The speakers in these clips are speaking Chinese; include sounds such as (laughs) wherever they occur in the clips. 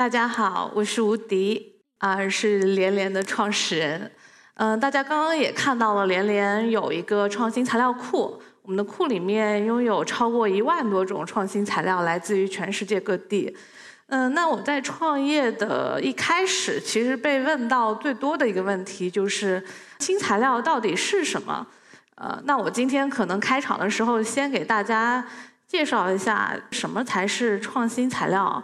大家好，我是吴迪，啊，是连连的创始人。嗯，大家刚刚也看到了，连连有一个创新材料库，我们的库里面拥有超过一万多种创新材料，来自于全世界各地。嗯，那我在创业的一开始，其实被问到最多的一个问题就是新材料到底是什么？呃，那我今天可能开场的时候，先给大家。介绍一下什么才是创新材料。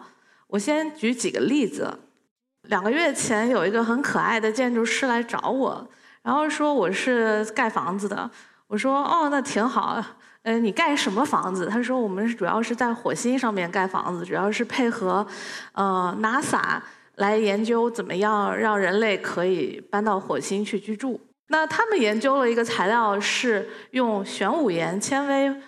我先举几个例子。两个月前有一个很可爱的建筑师来找我，然后说我是盖房子的。我说哦，那挺好。呃，你盖什么房子？他说我们主要是在火星上面盖房子，主要是配合呃 NASA 来研究怎么样让人类可以搬到火星去居住。那他们研究了一个材料是用玄武岩纤维。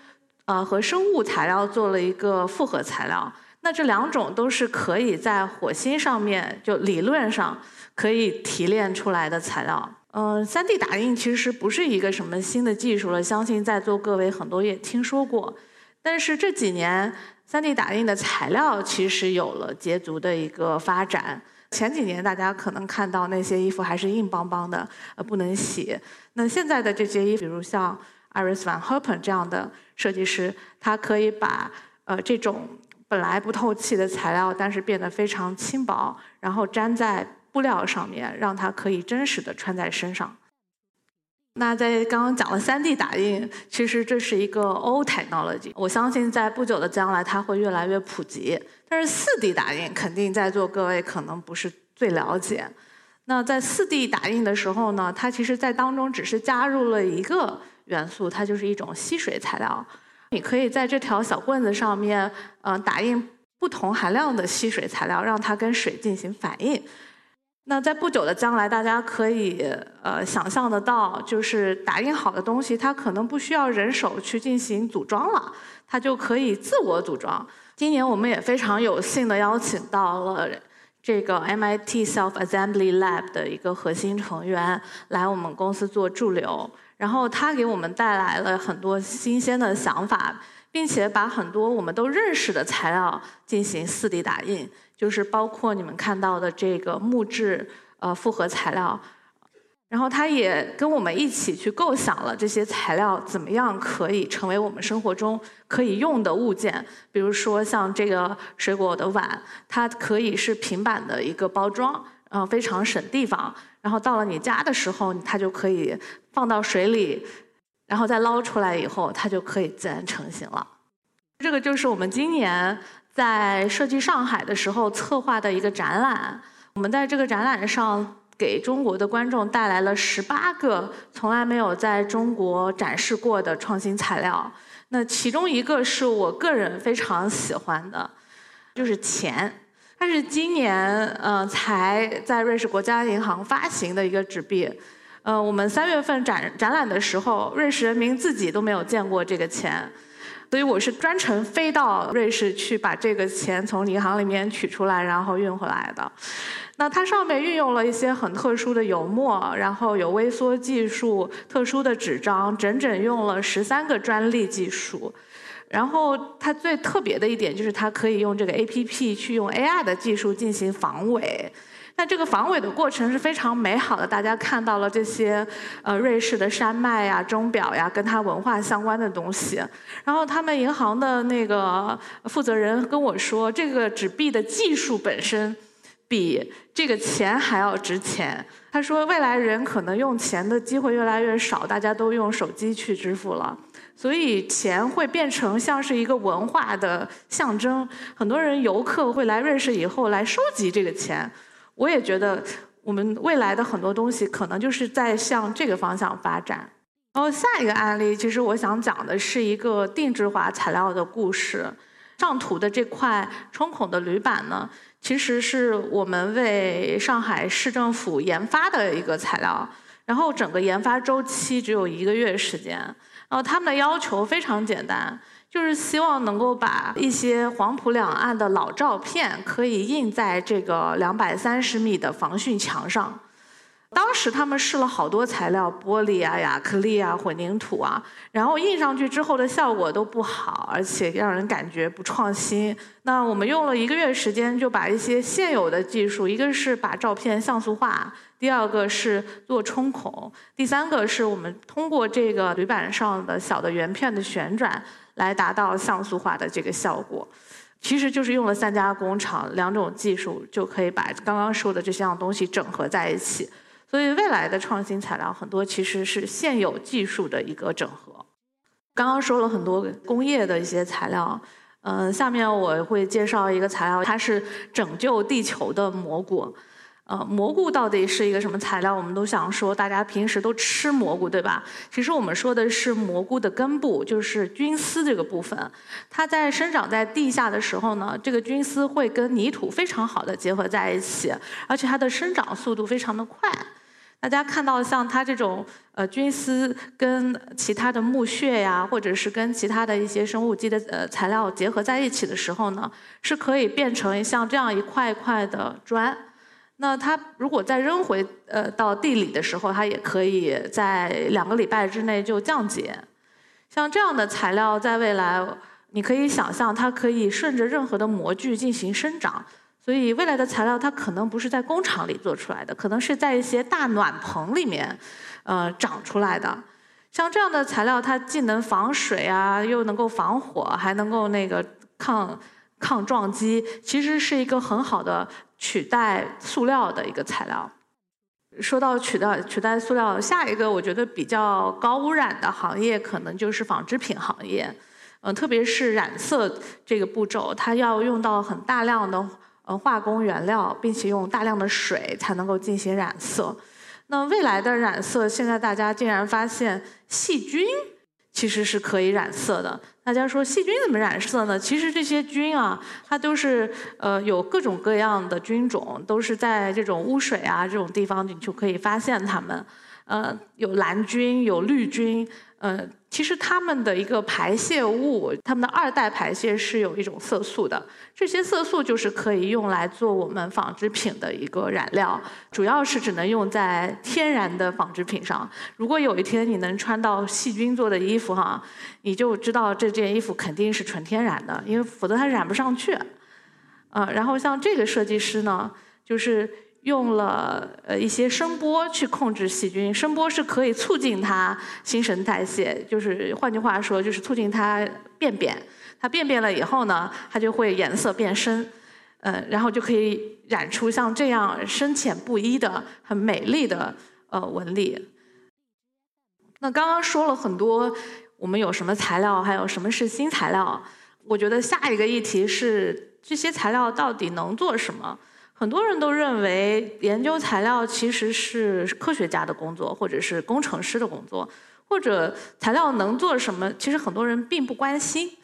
呃，和生物材料做了一个复合材料，那这两种都是可以在火星上面就理论上可以提炼出来的材料。嗯，3D 打印其实不是一个什么新的技术了，相信在座各位很多也听说过。但是这几年，3D 打印的材料其实有了捷足的一个发展。前几年大家可能看到那些衣服还是硬邦邦的，呃，不能洗。那现在的这些衣服，比如像 Iris van Herpen 这样的。设计师他可以把呃这种本来不透气的材料，但是变得非常轻薄，然后粘在布料上面，让它可以真实的穿在身上。那在刚刚讲了 3D 打印，其实这是一个 old technology，我相信在不久的将来它会越来越普及。但是 4D 打印肯定在座各位可能不是最了解。那在 4D 打印的时候呢，它其实在当中只是加入了一个。元素它就是一种吸水材料，你可以在这条小棍子上面，嗯，打印不同含量的吸水材料，让它跟水进行反应。那在不久的将来，大家可以呃想象得到，就是打印好的东西，它可能不需要人手去进行组装了，它就可以自我组装。今年我们也非常有幸的邀请到了这个 MIT Self Assembly Lab 的一个核心成员来我们公司做驻留。然后他给我们带来了很多新鲜的想法，并且把很多我们都认识的材料进行 4D 打印，就是包括你们看到的这个木质呃复合材料。然后他也跟我们一起去构想了这些材料怎么样可以成为我们生活中可以用的物件，比如说像这个水果的碗，它可以是平板的一个包装，嗯，非常省地方。然后到了你家的时候，它就可以放到水里，然后再捞出来以后，它就可以自然成型了。这个就是我们今年在设计上海的时候策划的一个展览。我们在这个展览上给中国的观众带来了十八个从来没有在中国展示过的创新材料。那其中一个是我个人非常喜欢的，就是钱。它是今年呃才在瑞士国家银行发行的一个纸币，呃，我们三月份展展览的时候，瑞士人民自己都没有见过这个钱，所以我是专程飞到瑞士去把这个钱从银行里面取出来，然后运回来的。那它上面运用了一些很特殊的油墨，然后有微缩技术、特殊的纸张，整整用了十三个专利技术。然后它最特别的一点就是它可以用这个 A P P 去用 A I 的技术进行防伪。那这个防伪的过程是非常美好的，大家看到了这些呃瑞士的山脉呀、钟表呀，跟它文化相关的东西。然后他们银行的那个负责人跟我说，这个纸币的技术本身比这个钱还要值钱。他说未来人可能用钱的机会越来越少，大家都用手机去支付了。所以钱会变成像是一个文化的象征，很多人游客会来瑞士以后来收集这个钱。我也觉得我们未来的很多东西可能就是在向这个方向发展。然后下一个案例，其实我想讲的是一个定制化材料的故事。上图的这块冲孔的铝板呢，其实是我们为上海市政府研发的一个材料，然后整个研发周期只有一个月时间。然后他们的要求非常简单，就是希望能够把一些黄浦两岸的老照片可以印在这个两百三十米的防汛墙上。当时他们试了好多材料，玻璃啊、亚克力啊、混凝土啊，然后印上去之后的效果都不好，而且让人感觉不创新。那我们用了一个月时间，就把一些现有的技术，一个是把照片像素化，第二个是做冲孔，第三个是我们通过这个铝板上的小的圆片的旋转，来达到像素化的这个效果。其实就是用了三家工厂两种技术，就可以把刚刚说的这项东西整合在一起。所以未来的创新材料很多其实是现有技术的一个整合。刚刚说了很多工业的一些材料，嗯，下面我会介绍一个材料，它是拯救地球的蘑菇。呃，蘑菇到底是一个什么材料？我们都想说，大家平时都吃蘑菇，对吧？其实我们说的是蘑菇的根部，就是菌丝这个部分。它在生长在地下的时候呢，这个菌丝会跟泥土非常好的结合在一起，而且它的生长速度非常的快。大家看到像它这种呃菌丝跟其他的木屑呀，或者是跟其他的一些生物基的呃材料结合在一起的时候呢，是可以变成像这样一块一块的砖。那它如果再扔回呃到地里的时候，它也可以在两个礼拜之内就降解。像这样的材料，在未来你可以想象，它可以顺着任何的模具进行生长。所以未来的材料，它可能不是在工厂里做出来的，可能是在一些大暖棚里面呃长出来的。像这样的材料，它既能防水啊，又能够防火，还能够那个抗抗撞击，其实是一个很好的。取代塑料的一个材料。说到取代取代塑料，下一个我觉得比较高污染的行业，可能就是纺织品行业。嗯，特别是染色这个步骤，它要用到很大量的呃化工原料，并且用大量的水才能够进行染色。那未来的染色，现在大家竟然发现细菌。其实是可以染色的。大家说细菌怎么染色呢？其实这些菌啊，它都是呃有各种各样的菌种，都是在这种污水啊这种地方，你就可以发现它们。呃，有蓝菌，有绿菌。呃，其实它们的一个排泄物，它们的二代排泄是有一种色素的，这些色素就是可以用来做我们纺织品的一个染料，主要是只能用在天然的纺织品上。如果有一天你能穿到细菌做的衣服哈，你就知道这件衣服肯定是纯天然的，因为否则它染不上去。呃，然后像这个设计师呢，就是。用了呃一些声波去控制细菌，声波是可以促进它新陈代谢，就是换句话说，就是促进它便便。它便便了以后呢，它就会颜色变深，呃，然后就可以染出像这样深浅不一的很美丽的呃纹理。那刚刚说了很多，我们有什么材料，还有什么是新材料？我觉得下一个议题是这些材料到底能做什么？很多人都认为研究材料其实是科学家的工作，或者是工程师的工作，或者材料能做什么，其实很多人并不关心。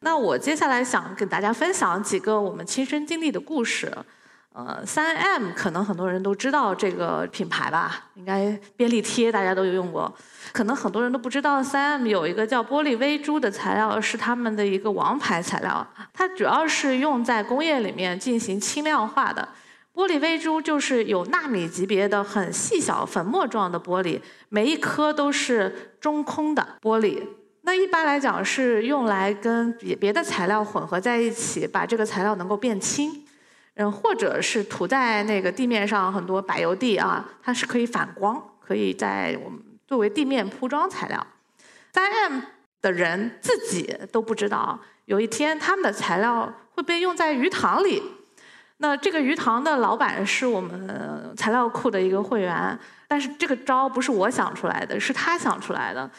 那我接下来想跟大家分享几个我们亲身经历的故事。呃，三 M 可能很多人都知道这个品牌吧？应该便利贴大家都有用过。可能很多人都不知道，三 M 有一个叫玻璃微珠的材料是他们的一个王牌材料。它主要是用在工业里面进行轻量化的。玻璃微珠就是有纳米级别的很细小粉末状的玻璃，每一颗都是中空的玻璃。那一般来讲是用来跟别别的材料混合在一起，把这个材料能够变轻。嗯，或者是涂在那个地面上很多柏油地啊，它是可以反光，可以在我们作为地面铺装材料。三 M 的人自己都不知道，有一天他们的材料会被用在鱼塘里。那这个鱼塘的老板是我们材料库的一个会员，但是这个招不是我想出来的，是他想出来的。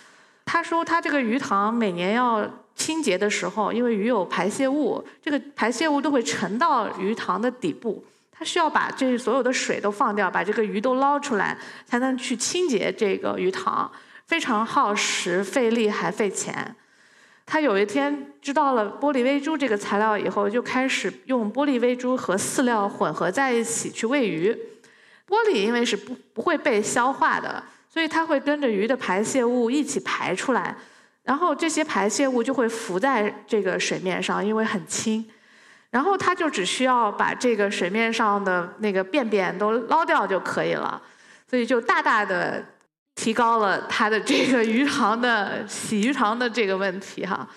他说他这个鱼塘每年要。清洁的时候，因为鱼有排泄物，这个排泄物都会沉到鱼塘的底部，他需要把这所有的水都放掉，把这个鱼都捞出来，才能去清洁这个鱼塘，非常耗时、费力还费钱。他有一天知道了玻璃微珠这个材料以后，就开始用玻璃微珠和饲料混合在一起去喂鱼。玻璃因为是不不会被消化的，所以它会跟着鱼的排泄物一起排出来。然后这些排泄物就会浮在这个水面上，因为很轻。然后它就只需要把这个水面上的那个便便都捞掉就可以了。所以就大大的提高了它的这个鱼塘的洗鱼塘的这个问题哈。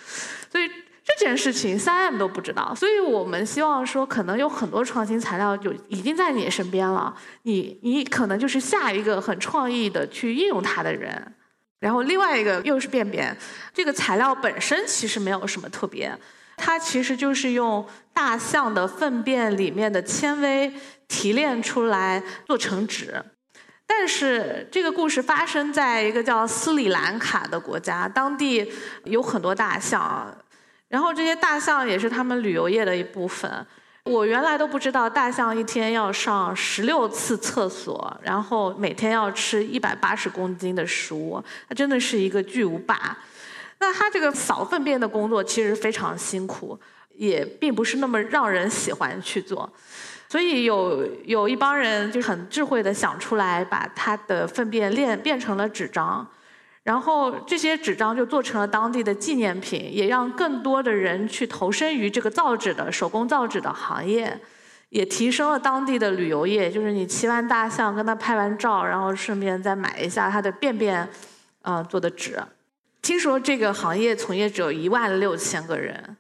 所以这件事情三 M 都不知道，所以我们希望说，可能有很多创新材料就已经在你身边了，你你可能就是下一个很创意的去应用它的人。然后另外一个又是便便，这个材料本身其实没有什么特别，它其实就是用大象的粪便里面的纤维提炼出来做成纸。但是这个故事发生在一个叫斯里兰卡的国家，当地有很多大象，然后这些大象也是他们旅游业的一部分。我原来都不知道大象一天要上十六次厕所，然后每天要吃一百八十公斤的食物，它真的是一个巨无霸。那它这个扫粪便的工作其实非常辛苦，也并不是那么让人喜欢去做。所以有有一帮人就很智慧的想出来，把它的粪便炼变成了纸张，然后这些纸张就做成了当地的纪念品，也让更多的人去投身于这个造纸的手工造纸的行业，也提升了当地的旅游业。就是你骑完大象，跟他拍完照，然后顺便再买一下它的便便，呃做的纸。听说这个行业从业者一万六千个人。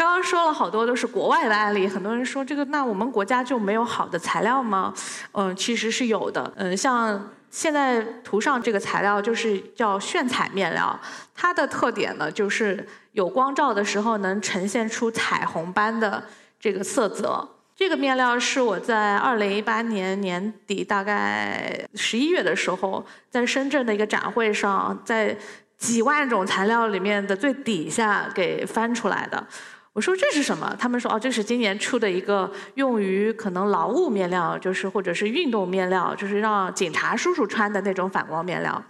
刚刚说了好多都是国外的案例，很多人说这个那我们国家就没有好的材料吗？嗯，其实是有的。嗯，像现在图上这个材料就是叫炫彩面料，它的特点呢就是有光照的时候能呈现出彩虹般的这个色泽。这个面料是我在二零一八年年底大概十一月的时候，在深圳的一个展会上，在几万种材料里面的最底下给翻出来的。我说这是什么？他们说哦，这是今年出的一个用于可能劳务面料，就是或者是运动面料，就是让警察叔叔穿的那种反光面料。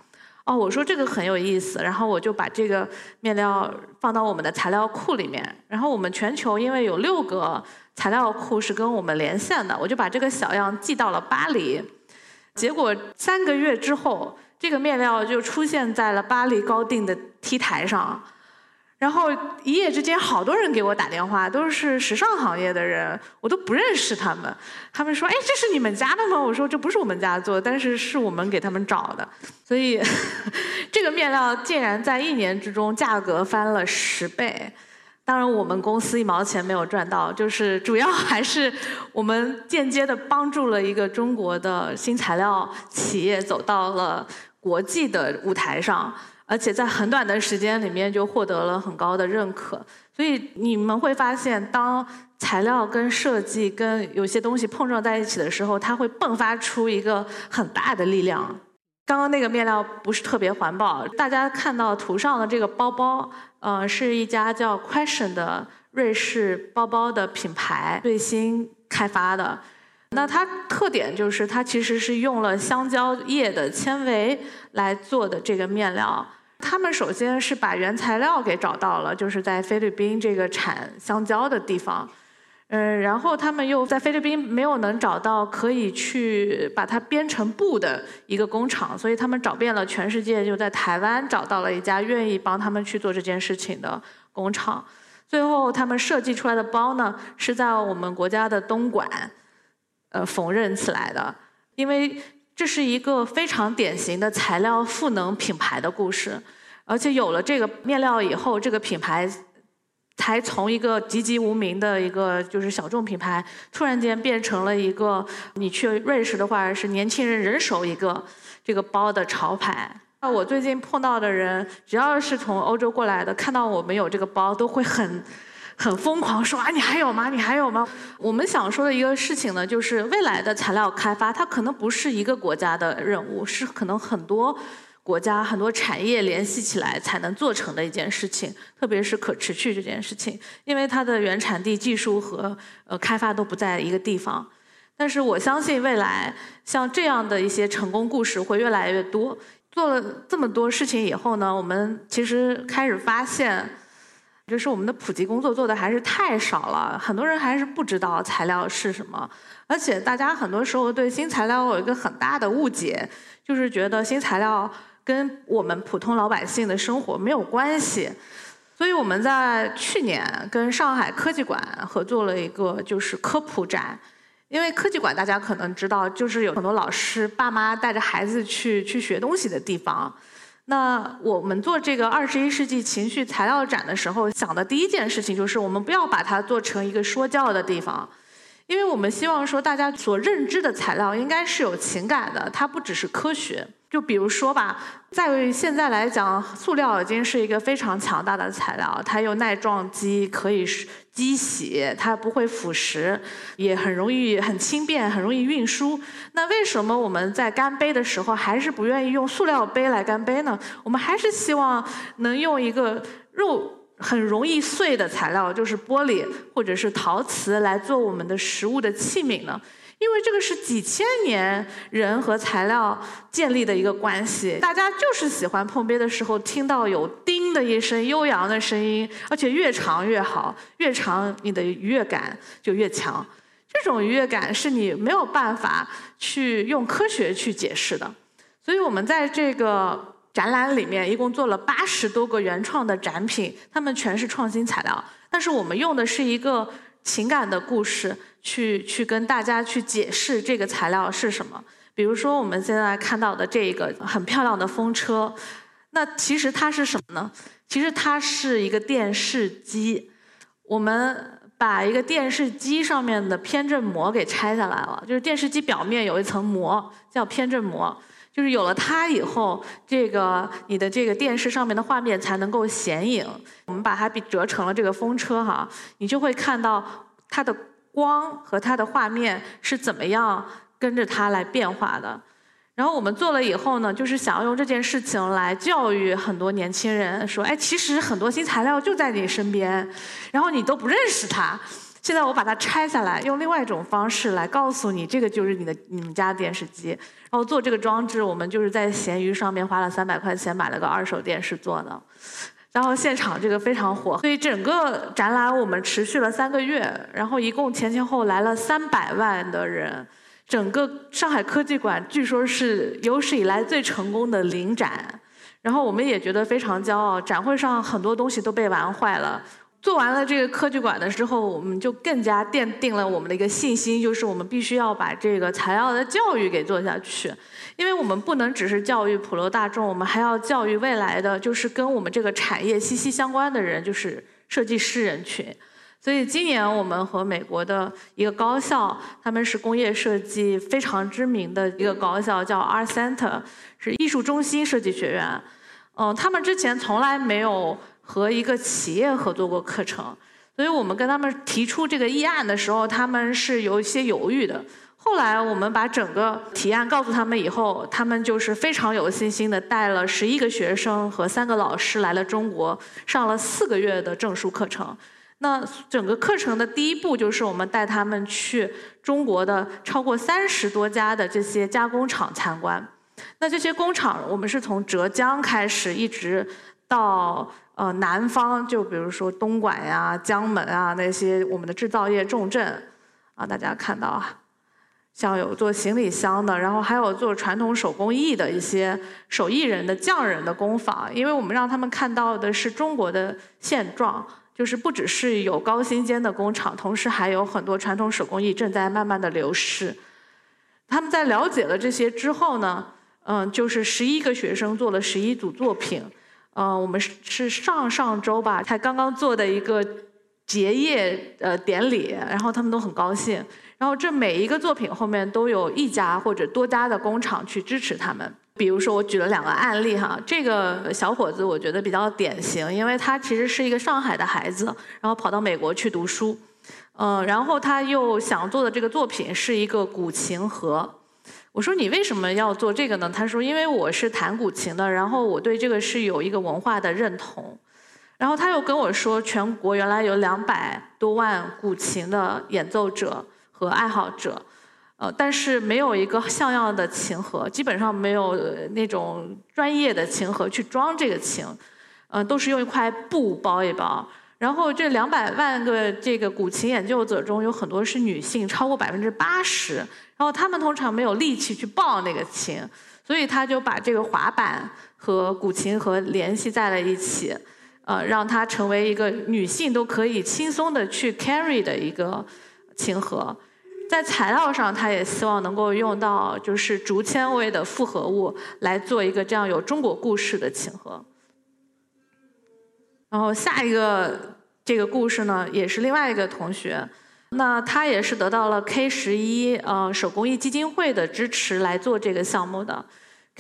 哦，我说这个很有意思，然后我就把这个面料放到我们的材料库里面。然后我们全球因为有六个材料库是跟我们连线的，我就把这个小样寄到了巴黎。结果三个月之后，这个面料就出现在了巴黎高定的 T 台上。然后一夜之间，好多人给我打电话，都是时尚行业的人，我都不认识他们。他们说：“哎，这是你们家的吗？”我说：“这不是我们家做，但是是我们给他们找的。”所以，(laughs) 这个面料竟然在一年之中价格翻了十倍。当然，我们公司一毛钱没有赚到，就是主要还是我们间接的帮助了一个中国的新材料企业走到了国际的舞台上。而且在很短的时间里面就获得了很高的认可，所以你们会发现，当材料跟设计跟有些东西碰撞在一起的时候，它会迸发出一个很大的力量。刚刚那个面料不是特别环保，大家看到图上的这个包包，呃，是一家叫 Question 的瑞士包包的品牌最新开发的。那它特点就是它其实是用了香蕉叶的纤维来做的这个面料。他们首先是把原材料给找到了，就是在菲律宾这个产香蕉的地方，嗯，然后他们又在菲律宾没有能找到可以去把它编成布的一个工厂，所以他们找遍了全世界，就在台湾找到了一家愿意帮他们去做这件事情的工厂。最后他们设计出来的包呢，是在我们国家的东莞，呃，缝纫起来的，因为。这是一个非常典型的材料赋能品牌的故事，而且有了这个面料以后，这个品牌才从一个籍籍无名的一个就是小众品牌，突然间变成了一个你去瑞士的话是年轻人人手一个这个包的潮牌。那我最近碰到的人，只要是从欧洲过来的，看到我们有这个包，都会很。很疯狂说啊，你还有吗？你还有吗？我们想说的一个事情呢，就是未来的材料开发，它可能不是一个国家的任务，是可能很多国家、很多产业联系起来才能做成的一件事情。特别是可持续这件事情，因为它的原产地、技术和呃开发都不在一个地方。但是我相信未来像这样的一些成功故事会越来越多。做了这么多事情以后呢，我们其实开始发现。就是我们的普及工作做的还是太少了，很多人还是不知道材料是什么，而且大家很多时候对新材料有一个很大的误解，就是觉得新材料跟我们普通老百姓的生活没有关系。所以我们在去年跟上海科技馆合作了一个就是科普展，因为科技馆大家可能知道，就是有很多老师爸妈带着孩子去去学东西的地方。那我们做这个二十一世纪情绪材料展的时候，想的第一件事情就是，我们不要把它做成一个说教的地方，因为我们希望说，大家所认知的材料应该是有情感的，它不只是科学。就比如说吧，在现在来讲，塑料已经是一个非常强大的材料，它又耐撞击，可以机洗，它不会腐蚀，也很容易很轻便，很容易运输。那为什么我们在干杯的时候还是不愿意用塑料杯来干杯呢？我们还是希望能用一个肉很容易碎的材料，就是玻璃或者是陶瓷来做我们的食物的器皿呢？因为这个是几千年人和材料建立的一个关系，大家就是喜欢碰杯的时候听到有“叮”的一声悠扬的声音，而且越长越好，越长你的愉悦感就越强。这种愉悦感是你没有办法去用科学去解释的。所以我们在这个展览里面一共做了八十多个原创的展品，它们全是创新材料，但是我们用的是一个情感的故事。去去跟大家去解释这个材料是什么。比如说我们现在看到的这个很漂亮的风车，那其实它是什么呢？其实它是一个电视机。我们把一个电视机上面的偏振膜给拆下来了，就是电视机表面有一层膜叫偏振膜，就是有了它以后，这个你的这个电视上面的画面才能够显影。我们把它比折成了这个风车哈，你就会看到它的。光和它的画面是怎么样跟着它来变化的？然后我们做了以后呢，就是想要用这件事情来教育很多年轻人，说：哎，其实很多新材料就在你身边，然后你都不认识它。现在我把它拆下来，用另外一种方式来告诉你，这个就是你的你们家电视机。然后做这个装置，我们就是在闲鱼上面花了三百块钱买了个二手电视做的。然后现场这个非常火，所以整个展览我们持续了三个月，然后一共前前后来了三百万的人。整个上海科技馆据说是有史以来最成功的临展，然后我们也觉得非常骄傲。展会上很多东西都被玩坏了。做完了这个科技馆的之后，我们就更加奠定了我们的一个信心，就是我们必须要把这个材料的教育给做下去，因为我们不能只是教育普罗大众，我们还要教育未来的就是跟我们这个产业息息相关的人，就是设计师人群。所以今年我们和美国的一个高校，他们是工业设计非常知名的一个高校，叫 Art Center，是艺术中心设计学院。嗯，他们之前从来没有。和一个企业合作过课程，所以我们跟他们提出这个议案的时候，他们是有一些犹豫的。后来我们把整个提案告诉他们以后，他们就是非常有信心的，带了十一个学生和三个老师来了中国，上了四个月的证书课程。那整个课程的第一步就是我们带他们去中国的超过三十多家的这些加工厂参观。那这些工厂，我们是从浙江开始，一直到。呃，南方就比如说东莞呀、江门啊那些我们的制造业重镇，啊，大家看到啊，像有做行李箱的，然后还有做传统手工艺的一些手艺人的匠人的工坊，因为我们让他们看到的是中国的现状，就是不只是有高精尖的工厂，同时还有很多传统手工艺正在慢慢的流失。他们在了解了这些之后呢，嗯，就是十一个学生做了十一组作品。呃，我们是上上周吧，才刚刚做的一个结业呃典礼，然后他们都很高兴。然后这每一个作品后面都有一家或者多家的工厂去支持他们。比如说，我举了两个案例哈，这个小伙子我觉得比较典型，因为他其实是一个上海的孩子，然后跑到美国去读书，嗯，然后他又想做的这个作品是一个古琴盒。我说你为什么要做这个呢？他说因为我是弹古琴的，然后我对这个是有一个文化的认同。然后他又跟我说，全国原来有两百多万古琴的演奏者和爱好者，呃，但是没有一个像样的琴盒，基本上没有那种专业的琴盒去装这个琴，呃，都是用一块布包一包。然后这两百万个这个古琴研究者中有很多是女性，超过百分之八十。然后他们通常没有力气去抱那个琴，所以他就把这个滑板和古琴盒联系在了一起，呃，让它成为一个女性都可以轻松的去 carry 的一个琴盒。在材料上，他也希望能够用到就是竹纤维的复合物来做一个这样有中国故事的琴盒。然后下一个这个故事呢，也是另外一个同学，那他也是得到了 K 十一呃手工艺基金会的支持来做这个项目的。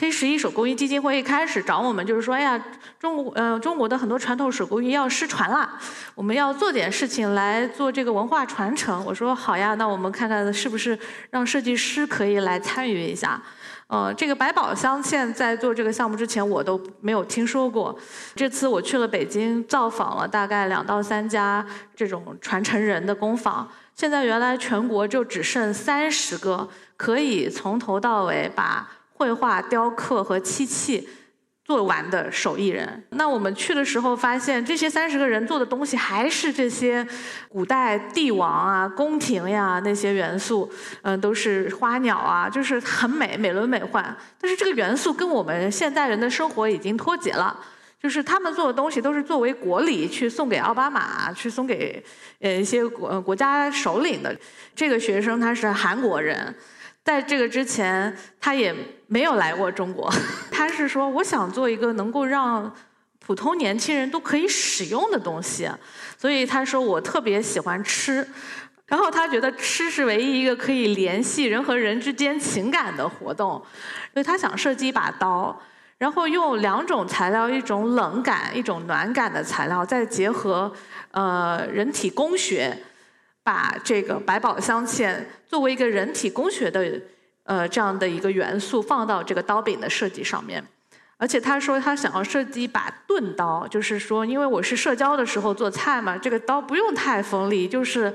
K 十一手工艺基金会一开始找我们就是说，哎呀，中国呃中国的很多传统手工艺要失传了，我们要做点事情来做这个文化传承。我说好呀，那我们看看是不是让设计师可以来参与一下。呃，这个百宝镶嵌在做这个项目之前，我都没有听说过。这次我去了北京，造访了大概两到三家这种传承人的工坊。现在原来全国就只剩三十个，可以从头到尾把绘画、雕刻和漆器。做完的手艺人，那我们去的时候发现，这些三十个人做的东西还是这些古代帝王啊、宫廷呀那些元素，嗯，都是花鸟啊，就是很美、美轮美奂。但是这个元素跟我们现代人的生活已经脱节了，就是他们做的东西都是作为国礼去送给奥巴马，去送给呃一些国国家首领的。这个学生他是韩国人。在这个之前，他也没有来过中国。(laughs) 他是说，我想做一个能够让普通年轻人都可以使用的东西，所以他说我特别喜欢吃，然后他觉得吃是唯一一个可以联系人和人之间情感的活动，所以他想设计一把刀，然后用两种材料，一种冷感、一种暖感的材料，再结合呃人体工学。把这个百宝镶嵌作为一个人体工学的呃这样的一个元素放到这个刀柄的设计上面，而且他说他想要设计一把钝刀，就是说因为我是社交的时候做菜嘛，这个刀不用太锋利，就是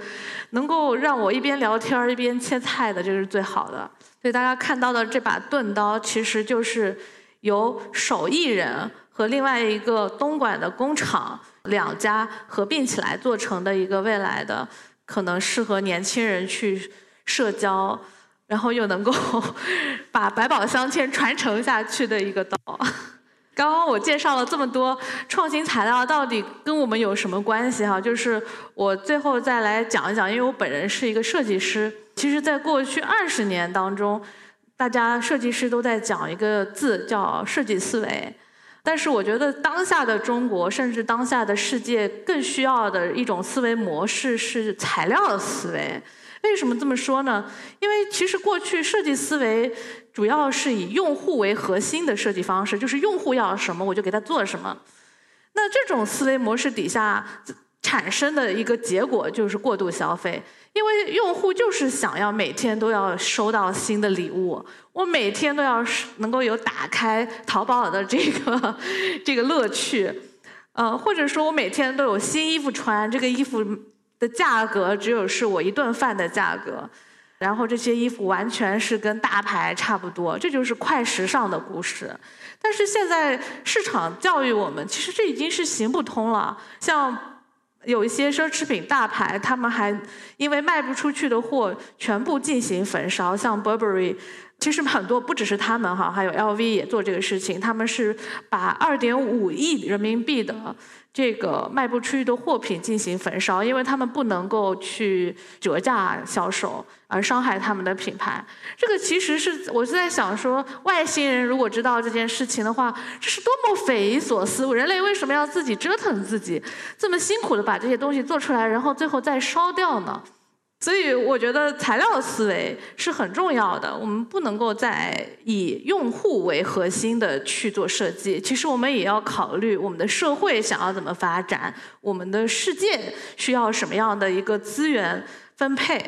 能够让我一边聊天一边切菜的，这是最好的。所以大家看到的这把钝刀，其实就是由手艺人和另外一个东莞的工厂两家合并起来做成的一个未来的。可能适合年轻人去社交，然后又能够 (laughs) 把百宝镶嵌传承下去的一个刀。(laughs) 刚刚我介绍了这么多创新材料，到底跟我们有什么关系哈？就是我最后再来讲一讲，因为我本人是一个设计师。其实，在过去二十年当中，大家设计师都在讲一个字，叫设计思维。但是我觉得当下的中国，甚至当下的世界，更需要的一种思维模式是材料的思维。为什么这么说呢？因为其实过去设计思维主要是以用户为核心的设计方式，就是用户要什么我就给他做什么。那这种思维模式底下产生的一个结果就是过度消费。因为用户就是想要每天都要收到新的礼物，我每天都要能够有打开淘宝的这个 (laughs) 这个乐趣，呃，或者说我每天都有新衣服穿，这个衣服的价格只有是我一顿饭的价格，然后这些衣服完全是跟大牌差不多，这就是快时尚的故事。但是现在市场教育我们，其实这已经是行不通了，像。有一些奢侈品大牌，他们还因为卖不出去的货，全部进行焚烧。像 Burberry，其实很多不只是他们哈，还有 LV 也做这个事情。他们是把二点五亿人民币的。这个卖不出去的货品进行焚烧，因为他们不能够去折价销售，而伤害他们的品牌。这个其实是我是在想说，外星人如果知道这件事情的话，这是多么匪夷所思！人类为什么要自己折腾自己，这么辛苦的把这些东西做出来，然后最后再烧掉呢？所以我觉得材料思维是很重要的，我们不能够再以用户为核心的去做设计。其实我们也要考虑我们的社会想要怎么发展，我们的世界需要什么样的一个资源分配，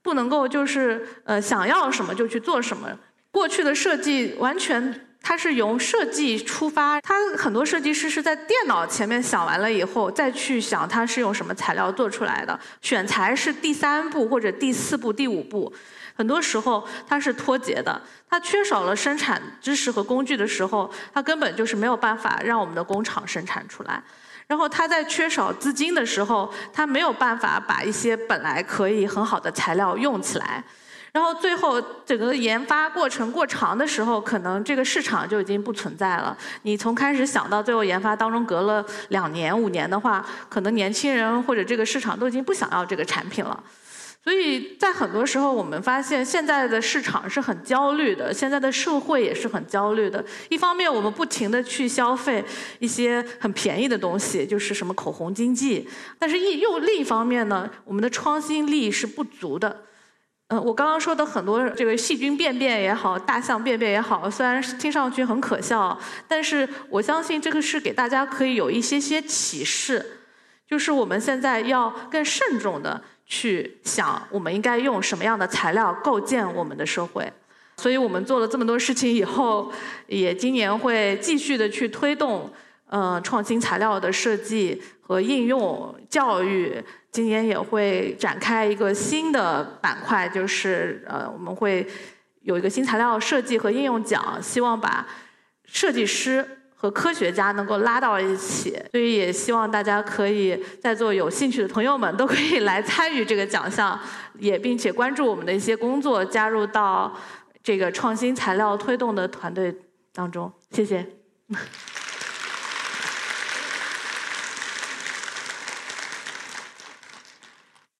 不能够就是呃想要什么就去做什么。过去的设计完全。它是由设计出发，它很多设计师是在电脑前面想完了以后，再去想它是用什么材料做出来的。选材是第三步或者第四步、第五步，很多时候它是脱节的。它缺少了生产知识和工具的时候，它根本就是没有办法让我们的工厂生产出来。然后它在缺少资金的时候，它没有办法把一些本来可以很好的材料用起来。然后最后整个研发过程过长的时候，可能这个市场就已经不存在了。你从开始想到最后研发当中隔了两年五年的话，可能年轻人或者这个市场都已经不想要这个产品了。所以在很多时候，我们发现现在的市场是很焦虑的，现在的社会也是很焦虑的。一方面，我们不停的去消费一些很便宜的东西，就是什么口红经济；但是又另一方面呢，我们的创新力是不足的。嗯，我刚刚说的很多这个细菌便便也好，大象便便也好，虽然听上去很可笑，但是我相信这个是给大家可以有一些些启示，就是我们现在要更慎重的。去想我们应该用什么样的材料构建我们的社会，所以我们做了这么多事情以后，也今年会继续的去推动，呃，创新材料的设计和应用教育。今年也会展开一个新的板块，就是呃，我们会有一个新材料设计和应用奖，希望把设计师。和科学家能够拉到一起，所以也希望大家可以在座有兴趣的朋友们都可以来参与这个奖项，也并且关注我们的一些工作，加入到这个创新材料推动的团队当中。谢谢。